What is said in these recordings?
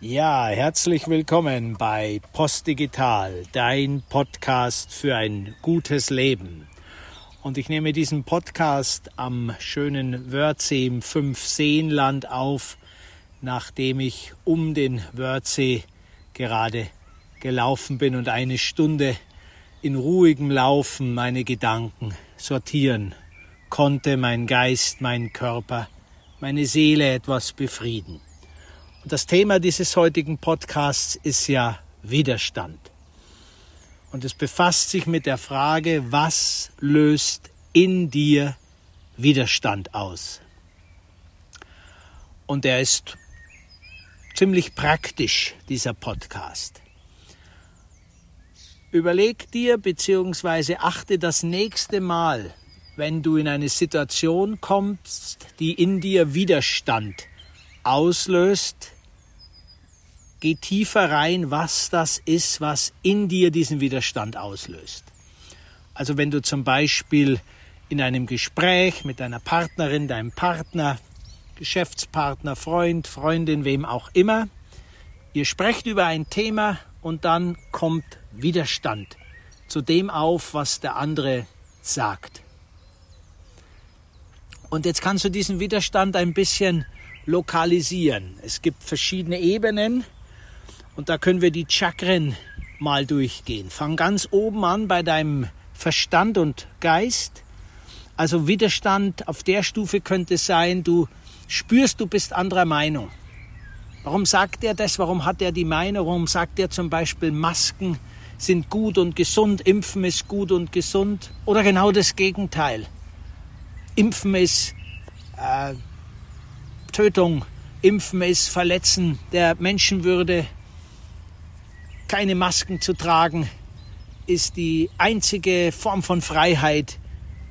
Ja, herzlich willkommen bei Postdigital, dein Podcast für ein gutes Leben. Und ich nehme diesen Podcast am schönen Wörthsee im Fünfseenland auf, nachdem ich um den Wörthsee gerade gelaufen bin und eine Stunde in ruhigem Laufen meine Gedanken sortieren konnte, mein Geist, mein Körper, meine Seele etwas befrieden. Das Thema dieses heutigen Podcasts ist ja Widerstand. Und es befasst sich mit der Frage, was löst in dir Widerstand aus? Und er ist ziemlich praktisch, dieser Podcast. Überleg dir bzw. achte das nächste Mal, wenn du in eine Situation kommst, die in dir Widerstand auslöst, Geh tiefer rein, was das ist, was in dir diesen Widerstand auslöst. Also wenn du zum Beispiel in einem Gespräch mit deiner Partnerin, deinem Partner, Geschäftspartner, Freund, Freundin, wem auch immer, ihr sprecht über ein Thema und dann kommt Widerstand zu dem auf, was der andere sagt. Und jetzt kannst du diesen Widerstand ein bisschen lokalisieren. Es gibt verschiedene Ebenen und da können wir die Chakren mal durchgehen. Fang ganz oben an bei deinem Verstand und Geist. Also Widerstand auf der Stufe könnte sein, du spürst, du bist anderer Meinung. Warum sagt er das? Warum hat er die Meinung? Warum sagt er zum Beispiel, Masken sind gut und gesund, Impfen ist gut und gesund? Oder genau das Gegenteil. Impfen ist äh, Tötung, Impfen ist Verletzen der Menschenwürde, keine Masken zu tragen, ist die einzige Form von Freiheit,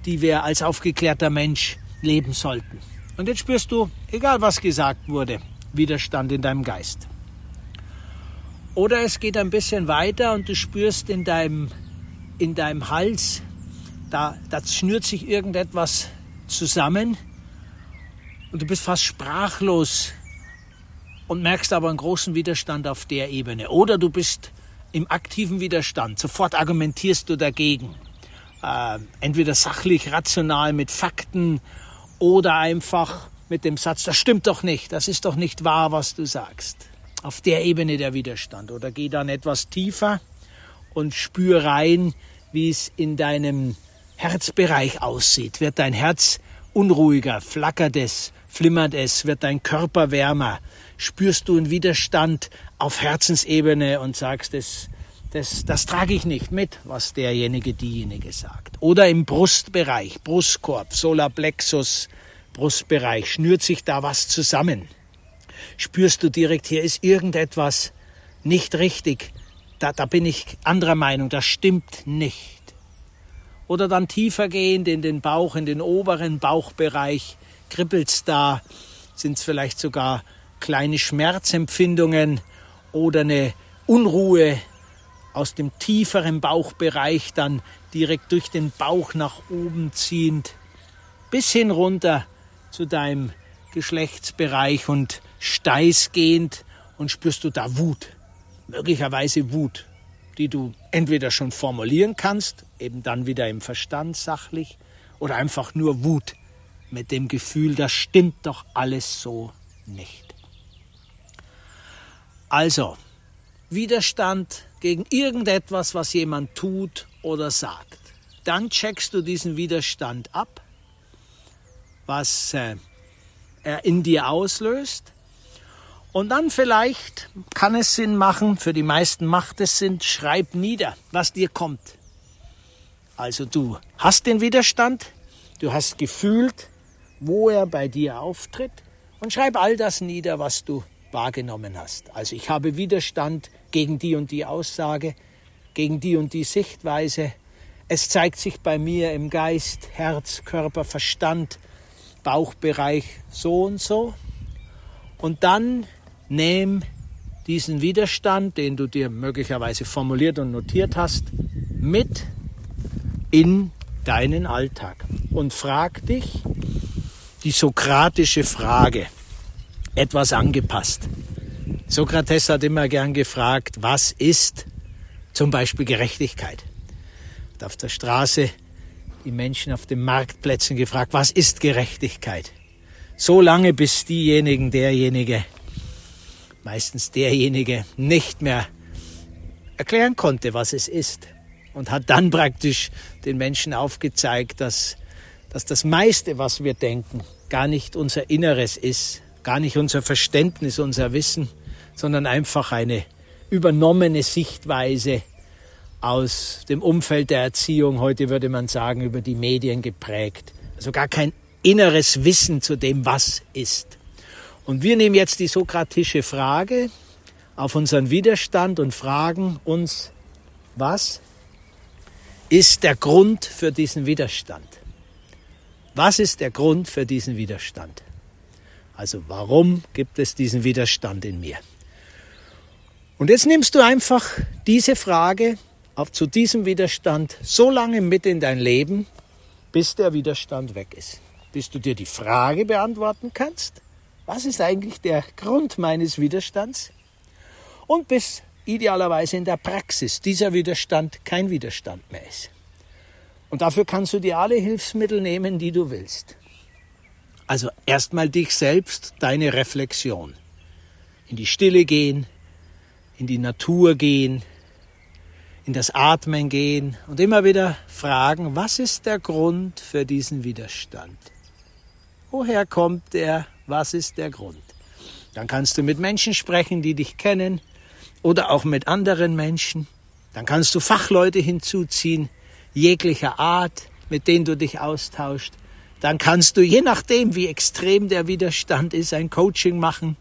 die wir als aufgeklärter Mensch leben sollten. Und jetzt spürst du, egal was gesagt wurde, Widerstand in deinem Geist. Oder es geht ein bisschen weiter und du spürst in deinem, in deinem Hals, da, da schnürt sich irgendetwas zusammen und du bist fast sprachlos und merkst aber einen großen Widerstand auf der Ebene. Oder du bist im aktiven Widerstand, sofort argumentierst du dagegen. Äh, entweder sachlich, rational mit Fakten oder einfach mit dem Satz, das stimmt doch nicht, das ist doch nicht wahr, was du sagst. Auf der Ebene der Widerstand. Oder geh dann etwas tiefer und spür rein, wie es in deinem Herzbereich aussieht. Wird dein Herz unruhiger, flackert es, flimmert es, wird dein Körper wärmer, spürst du einen Widerstand auf Herzensebene und sagst, das, das, das trage ich nicht mit, was derjenige, diejenige sagt. Oder im Brustbereich, Brustkorb, Solarplexus, Brustbereich, schnürt sich da was zusammen. Spürst du direkt, hier ist irgendetwas nicht richtig, da, da bin ich anderer Meinung, das stimmt nicht. Oder dann tiefer gehend in den Bauch, in den oberen Bauchbereich, kribbelt's da, sind es vielleicht sogar kleine Schmerzempfindungen oder eine Unruhe aus dem tieferen Bauchbereich dann direkt durch den Bauch nach oben ziehend bis hin runter zu deinem Geschlechtsbereich und steiß gehend und spürst du da Wut, möglicherweise Wut, die du entweder schon formulieren kannst, eben dann wieder im Verstand sachlich, oder einfach nur Wut mit dem Gefühl, das stimmt doch alles so nicht. Also, Widerstand gegen irgendetwas, was jemand tut oder sagt. Dann checkst du diesen Widerstand ab, was äh, er in dir auslöst. Und dann vielleicht kann es Sinn machen, für die meisten macht es Sinn, schreib nieder, was dir kommt. Also du hast den Widerstand, du hast gefühlt, wo er bei dir auftritt und schreib all das nieder, was du wahrgenommen hast. Also ich habe Widerstand gegen die und die Aussage, gegen die und die Sichtweise. Es zeigt sich bei mir im Geist, Herz, Körper, Verstand, Bauchbereich so und so. Und dann nimm diesen Widerstand, den du dir möglicherweise formuliert und notiert hast, mit in deinen Alltag und frag dich die sokratische Frage, etwas angepasst. Sokrates hat immer gern gefragt, was ist zum Beispiel Gerechtigkeit? Hat auf der Straße die Menschen auf den Marktplätzen gefragt, was ist Gerechtigkeit? So lange, bis diejenigen, derjenige, meistens derjenige, nicht mehr erklären konnte, was es ist. Und hat dann praktisch den Menschen aufgezeigt, dass, dass das meiste, was wir denken, gar nicht unser Inneres ist, gar nicht unser Verständnis, unser Wissen, sondern einfach eine übernommene Sichtweise aus dem Umfeld der Erziehung, heute würde man sagen, über die Medien geprägt. Also gar kein inneres Wissen zu dem, was ist. Und wir nehmen jetzt die sokratische Frage auf unseren Widerstand und fragen uns, was ist der Grund für diesen Widerstand? Was ist der Grund für diesen Widerstand? Also warum gibt es diesen Widerstand in mir? Und jetzt nimmst du einfach diese Frage auf zu diesem Widerstand so lange mit in dein Leben, bis der Widerstand weg ist. Bis du dir die Frage beantworten kannst, was ist eigentlich der Grund meines Widerstands? Und bis idealerweise in der Praxis dieser Widerstand kein Widerstand mehr ist. Und dafür kannst du dir alle Hilfsmittel nehmen, die du willst. Also erstmal dich selbst, deine Reflexion. In die Stille gehen, in die Natur gehen, in das Atmen gehen und immer wieder fragen, was ist der Grund für diesen Widerstand? Woher kommt er? Was ist der Grund? Dann kannst du mit Menschen sprechen, die dich kennen oder auch mit anderen Menschen. Dann kannst du Fachleute hinzuziehen, jeglicher Art, mit denen du dich austauscht dann kannst du, je nachdem, wie extrem der Widerstand ist, ein Coaching machen,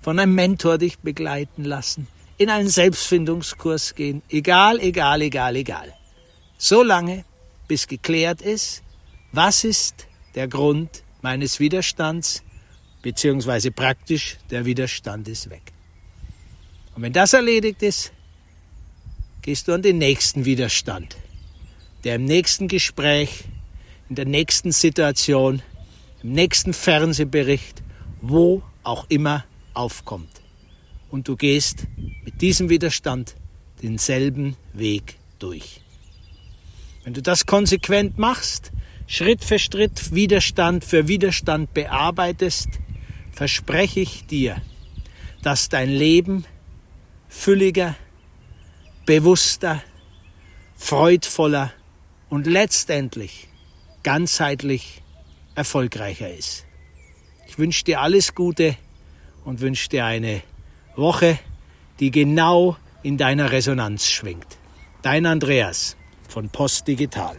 von einem Mentor dich begleiten lassen, in einen Selbstfindungskurs gehen, egal, egal, egal, egal. So lange, bis geklärt ist, was ist der Grund meines Widerstands, beziehungsweise praktisch der Widerstand ist weg. Und wenn das erledigt ist, gehst du an den nächsten Widerstand, der im nächsten Gespräch in der nächsten Situation, im nächsten Fernsehbericht, wo auch immer aufkommt. Und du gehst mit diesem Widerstand denselben Weg durch. Wenn du das konsequent machst, Schritt für Schritt, Widerstand für Widerstand bearbeitest, verspreche ich dir, dass dein Leben fülliger, bewusster, freudvoller und letztendlich ganzheitlich erfolgreicher ist. Ich wünsche dir alles Gute und wünsche dir eine Woche, die genau in deiner Resonanz schwingt. Dein Andreas von Post Digital.